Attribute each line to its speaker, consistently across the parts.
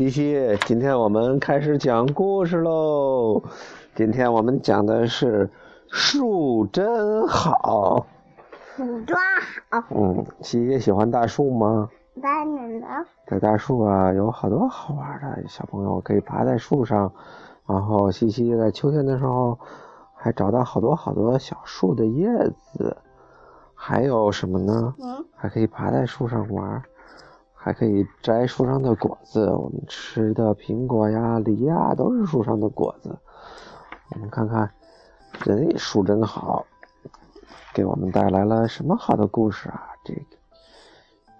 Speaker 1: 西西，今天我们开始讲故事喽。今天我们讲的是树真好。
Speaker 2: 树真好。
Speaker 1: 嗯，西西喜欢大树吗？
Speaker 2: 当然了。
Speaker 1: 在大树啊，有好多好玩的，小朋友可以爬在树上。然后西西在秋天的时候，还找到好多好多小树的叶子。还有什么呢？
Speaker 2: 嗯。
Speaker 1: 还可以爬在树上玩。还可以摘树上的果子，我们吃的苹果呀、梨呀，都是树上的果子。我们看看，人树真好，给我们带来了什么好的故事啊？这个，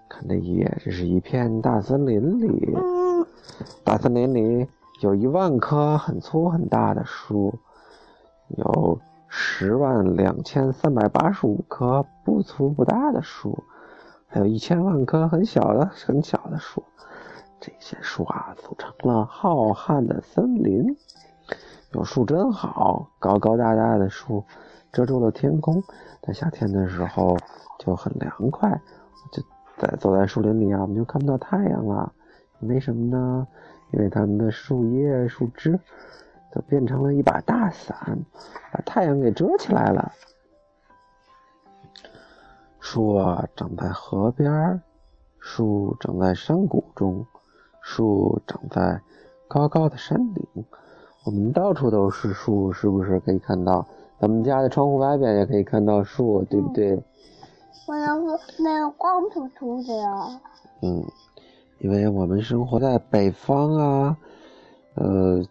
Speaker 1: 看这一页，这是一片大森林里，大森林里有一万棵很粗很大的树，有十万两千三百八十五棵不粗不大的树。还有一千万棵很小的、很小的树，这些树啊组成了浩瀚的森林。有树真好，高高大大的树遮住了天空，在夏天的时候就很凉快。就在走在树林里啊，我们就看不到太阳了。为什么呢？因为它们的树叶、树枝都变成了一把大伞，把太阳给遮起来了。树啊，长在河边树长在山谷中，树长在高高的山顶。我们到处都是树，是不是可以看到？咱们家的窗户外边也可以看到树，对不对？
Speaker 2: 我要是没有光秃秃的呀。
Speaker 1: 嗯，因为我们生活在北方啊，呃，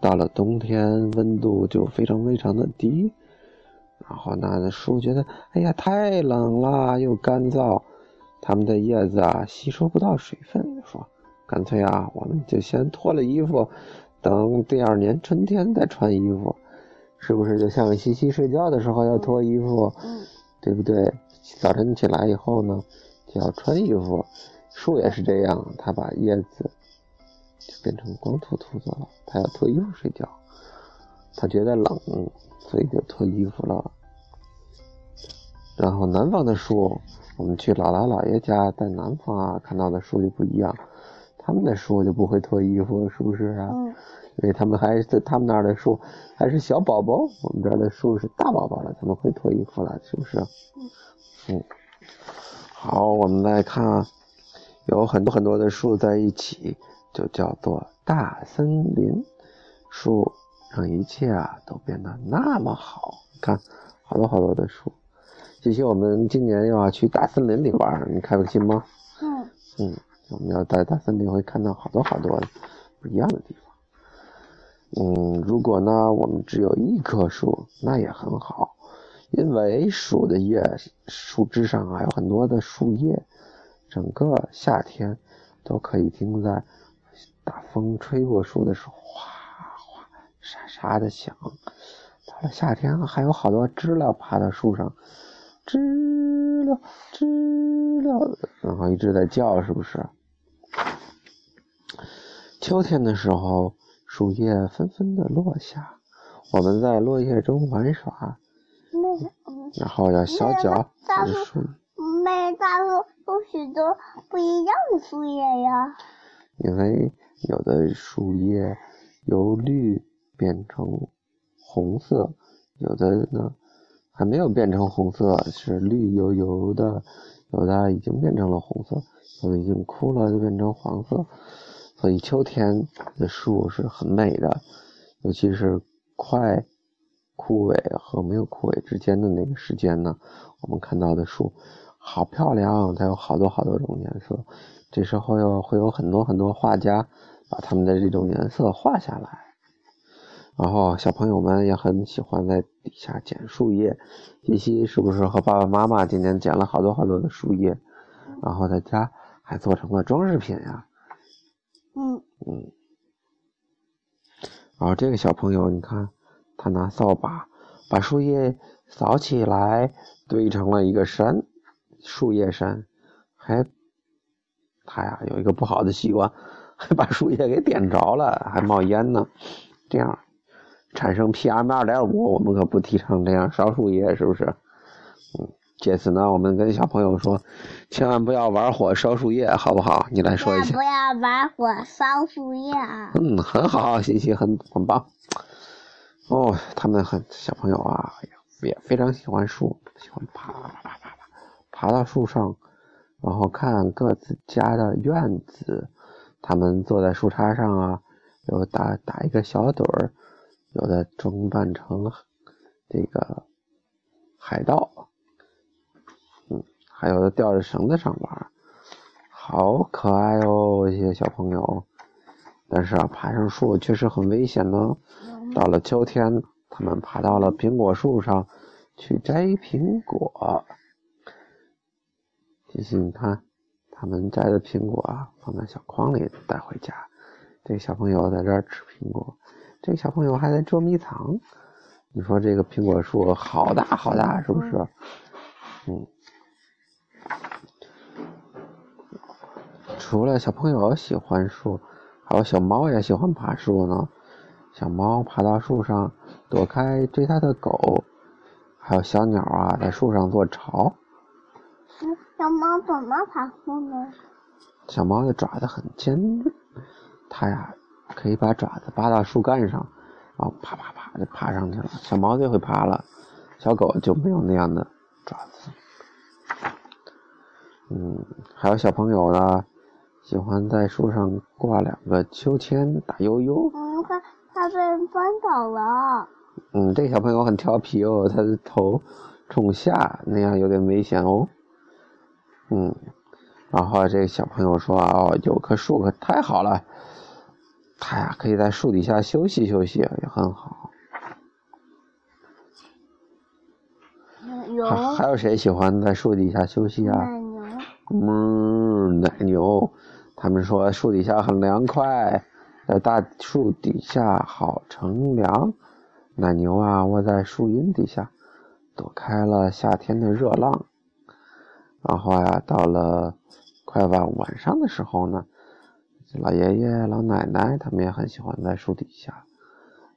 Speaker 1: 到了冬天温度就非常非常的低。然后呢，那树觉得，哎呀，太冷了，又干燥，它们的叶子啊吸收不到水分，说，干脆啊，我们就先脱了衣服，等第二年春天再穿衣服，是不是？就像西西睡觉的时候要脱衣服，
Speaker 2: 嗯，
Speaker 1: 对不对？早晨起来以后呢，就要穿衣服，树也是这样，它把叶子就变成光秃秃的了，它要脱衣服睡觉，它觉得冷。所以就脱衣服了。然后南方的树，我们去姥姥姥爷家，在南方啊看到的树就不一样，他们的树就不会脱衣服，是不是啊？
Speaker 2: 嗯。
Speaker 1: 因为他们还在他们那儿的树还是小宝宝，我们这儿的树是大宝宝了，他们会脱衣服了，是不是？嗯。嗯。好，我们来看，有很多很多的树在一起，就叫做大森林树。让一切啊都变得那么好，看，好多好多的树。这些我们今年又要去大森林里玩，你开心吗？
Speaker 2: 嗯。
Speaker 1: 嗯，我们要在大森林会看到好多好多不一样的地方。嗯，如果呢我们只有一棵树，那也很好，因为树的叶、树枝上啊有很多的树叶，整个夏天都可以听在大风吹过树的时候，哗。沙沙的响，到了夏天还有好多知了爬到树上，知了知了，然后一直在叫，是不是？秋天的时候，树叶纷纷的落下，我们在落叶中玩耍，然后要小脚
Speaker 2: 大树，每大树有许多不一样的树叶呀，
Speaker 1: 因为有的树叶由绿。变成红色，有的呢还没有变成红色，是绿油油的；有的已经变成了红色，有的已经枯了就变成黄色。所以秋天的树是很美的，尤其是快枯萎和没有枯萎之间的那个时间呢，我们看到的树好漂亮，它有好多好多种颜色。这时候又会有很多很多画家把它们的这种颜色画下来。然后小朋友们也很喜欢在底下捡树叶，西西是不是和爸爸妈妈今天捡了好多好多的树叶，然后在家还做成了装饰品呀？
Speaker 2: 嗯
Speaker 1: 嗯。然后这个小朋友，你看他拿扫把把树叶扫起来，堆成了一个山，树叶山。还他呀有一个不好的习惯，还把树叶给点着了，还冒烟呢，这样。产生 PM 二点五，我们可不提倡这样烧树叶，是不是？嗯，借此呢，我们跟小朋友说，千万不要玩火烧树叶，好不好？你来说一下。
Speaker 2: 不要玩火烧树叶啊！
Speaker 1: 嗯，很好，西西很很棒。哦，他们很小朋友啊，也非常喜欢树，喜欢爬爬爬爬爬，爬到树上，然后看各自家的院子。他们坐在树杈上啊，有打打一个小盹儿，有的装扮成这个海盗。嗯还有的吊着绳子上玩，好可爱哦！这些小朋友，但是啊，爬上树确实很危险呢。到了秋天，他们爬到了苹果树上去摘苹果。谢谢，你看，他们摘的苹果啊，放在小筐里带回家。这个小朋友在这儿吃苹果，这个小朋友还在捉迷藏。你说这个苹果树好大好大，是不是？嗯。除了小朋友喜欢树，还有小猫也喜欢爬树呢。小猫爬到树上躲开追它的狗，还有小鸟啊在树上做巢。
Speaker 2: 小猫怎么爬树呢？
Speaker 1: 小猫的爪子很尖，它呀可以把爪子扒到树干上，然后啪啪啪就爬上去了。小猫最会爬了，小狗就没有那样的爪子。嗯，还有小朋友呢。喜欢在树上挂两个秋千打悠悠。
Speaker 2: 嗯，快，它被翻倒了。
Speaker 1: 嗯，这个小朋友很调皮哦，他的头冲下，那样有点危险哦。嗯，然后这个小朋友说：“哦，有棵树可太好了，他呀可以在树底下休息休息，也很好。”
Speaker 2: 有。
Speaker 1: 还有谁喜欢在树底下休息啊？
Speaker 2: 奶牛。
Speaker 1: 嗯，奶牛。他们说树底下很凉快，在大树底下好乘凉。奶牛啊，窝在树荫底下，躲开了夏天的热浪。然后呀，到了快晚晚上的时候呢，老爷爷、老奶奶他们也很喜欢在树底下。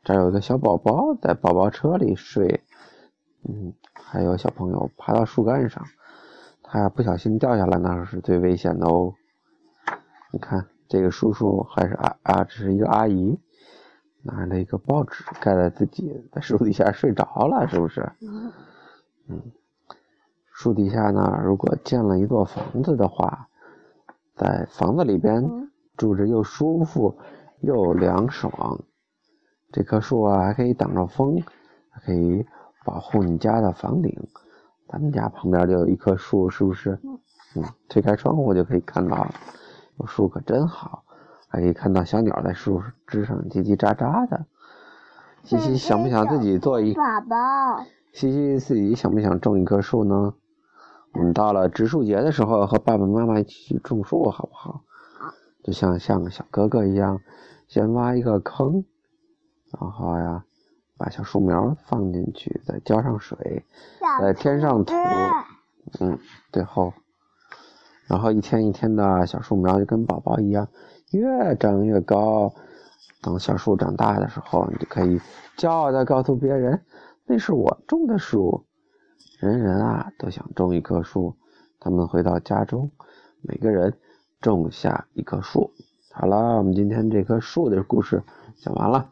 Speaker 1: 这儿有一个小宝宝在宝宝车里睡，嗯，还有小朋友爬到树干上，他不小心掉下来，那是最危险的哦。你看，这个叔叔还是啊啊，这是一个阿姨，拿了一个报纸盖在自己在树底下睡着了，是不是？嗯，树底下呢，如果建了一座房子的话，在房子里边住着又舒服又凉爽。这棵树啊，还可以挡着风，还可以保护你家的房顶。咱们家旁边就有一棵树，是不是？嗯，推开窗户就可以看到。有树可真好，还可以看到小鸟在树枝上叽叽喳喳的。西西想不想自己做一？
Speaker 2: 宝宝。
Speaker 1: 西西自己想不想种一棵树呢？我们到了植树节的时候，和爸爸妈妈一起去种树，好不好？
Speaker 2: 好。
Speaker 1: 就像像个小哥哥一样，先挖一个坑，然后呀，把小树苗放进去，再浇上水，再添上土。嗯，最后。然后一天一天的小树苗就跟宝宝一样，越长越高。等小树长大的时候，你就可以骄傲的告诉别人，那是我种的树。人人啊都想种一棵树。他们回到家中，每个人种下一棵树。好了，我们今天这棵树的故事讲完了。